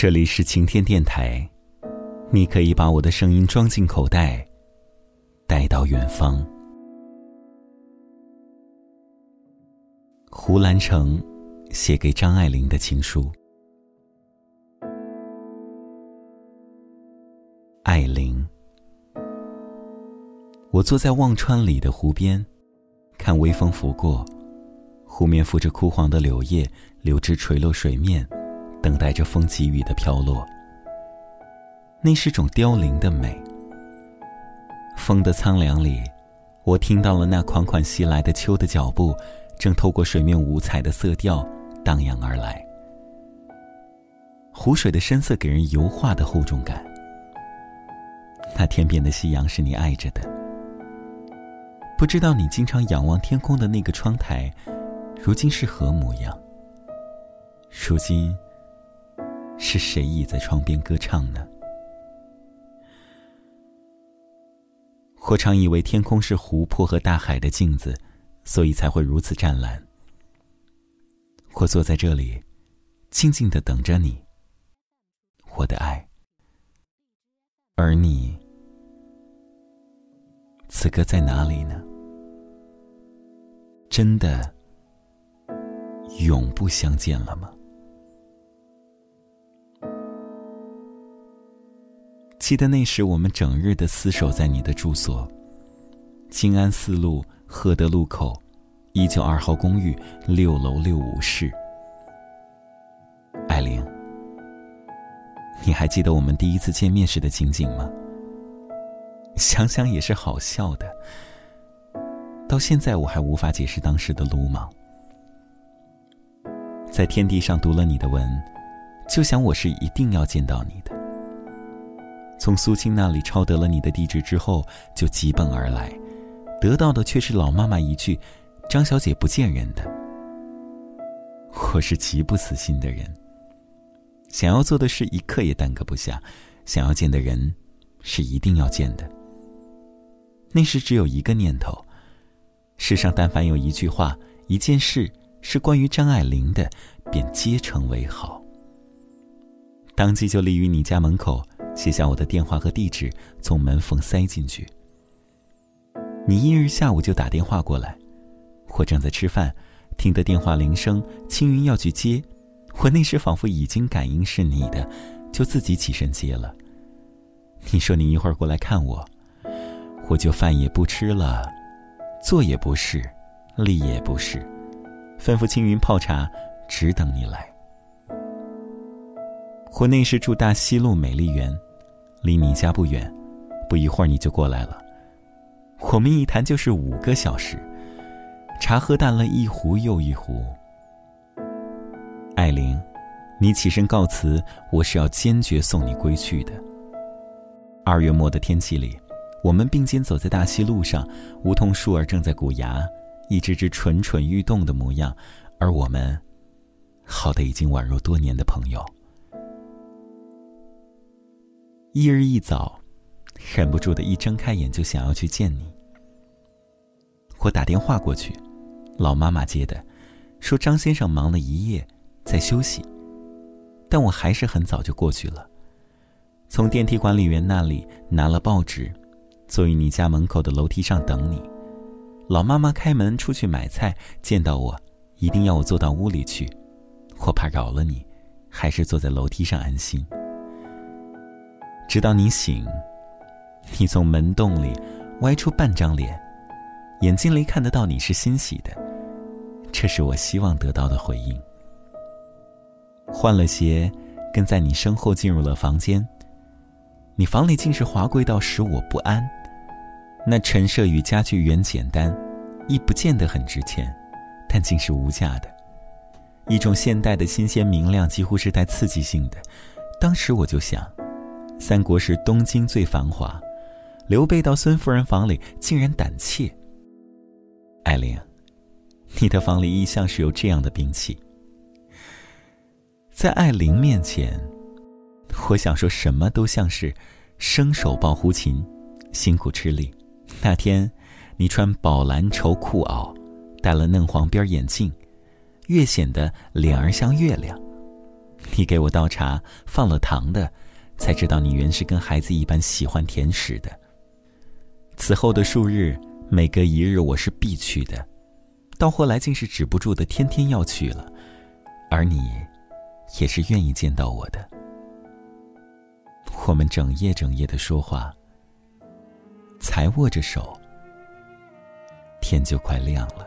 这里是晴天电台，你可以把我的声音装进口袋，带到远方。胡兰成写给张爱玲的情书。爱玲，我坐在忘川里的湖边，看微风拂过，湖面浮着枯黄的柳叶，柳枝垂落水面。等待着风给予的飘落，那是种凋零的美。风的苍凉里，我听到了那款款袭来的秋的脚步，正透过水面五彩的色调荡漾而来。湖水的深色给人油画的厚重感。那天边的夕阳是你爱着的，不知道你经常仰望天空的那个窗台，如今是何模样？如今。是谁倚在窗边歌唱呢？我常以为天空是湖泊和大海的镜子，所以才会如此湛蓝。我坐在这里，静静的等着你，我的爱。而你，此刻在哪里呢？真的永不相见了吗？记得那时，我们整日的厮守在你的住所——静安寺路赫德路口一九二号公寓六楼六五室。艾琳，你还记得我们第一次见面时的情景吗？想想也是好笑的。到现在我还无法解释当时的鲁莽。在天地上读了你的文，就想我是一定要见到你的。从苏青那里抄得了你的地址之后，就急奔而来，得到的却是老妈妈一句：“张小姐不见人的。”我是极不死心的人，想要做的事一刻也耽搁不下，想要见的人是一定要见的。那时只有一个念头：世上但凡有一句话、一件事是关于张爱玲的，便皆成为好。当即就立于你家门口。写下我的电话和地址，从门缝塞进去。你一日下午就打电话过来，我正在吃饭，听得电话铃声，青云要去接，我那时仿佛已经感应是你的，就自己起身接了。你说你一会儿过来看我，我就饭也不吃了，坐也不是，立也不是，吩咐青云泡茶，只等你来。我那时住大西路美丽园。离你家不远，不一会儿你就过来了。我们一谈就是五个小时，茶喝淡了一壶又一壶。艾琳，你起身告辞，我是要坚决送你归去的。二月末的天气里，我们并肩走在大溪路上，梧桐树儿正在鼓芽，一只只蠢蠢欲动的模样，而我们，好的已经宛若多年的朋友。一日一早，忍不住的一睁开眼就想要去见你。我打电话过去，老妈妈接的，说张先生忙了一夜，在休息。但我还是很早就过去了，从电梯管理员那里拿了报纸，坐于你家门口的楼梯上等你。老妈妈开门出去买菜，见到我，一定要我坐到屋里去，我怕扰了你，还是坐在楼梯上安心。直到你醒，你从门洞里歪出半张脸，眼睛里看得到你是欣喜的，这是我希望得到的回应。换了鞋，跟在你身后进入了房间。你房里竟是华贵到使我不安，那陈设与家具原简单，亦不见得很值钱，但竟是无价的，一种现代的新鲜明亮，几乎是带刺激性的。当时我就想。三国时东京最繁华，刘备到孙夫人房里竟然胆怯。艾琳，你的房里一向是有这样的兵器。在艾琳面前，我想说什么都像是生手抱胡琴，辛苦吃力。那天，你穿宝蓝绸裤袄，戴了嫩黄边眼镜，越显得脸儿像月亮。你给我倒茶放了糖的，才知道你原是跟孩子一般喜欢甜食的。此后的数日，每隔一日我是必去的，到后来竟是止不住的，天天要去了。而你，也是愿意见到我的。我们整夜整夜的说话，才握着手，天就快亮了。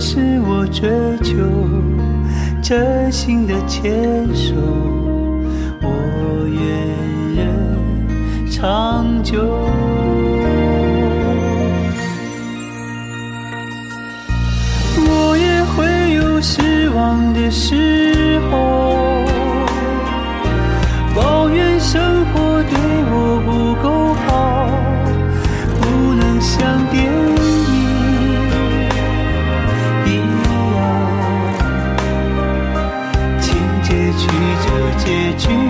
是我追求真心的牵手，我愿人长久。折，结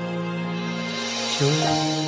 就。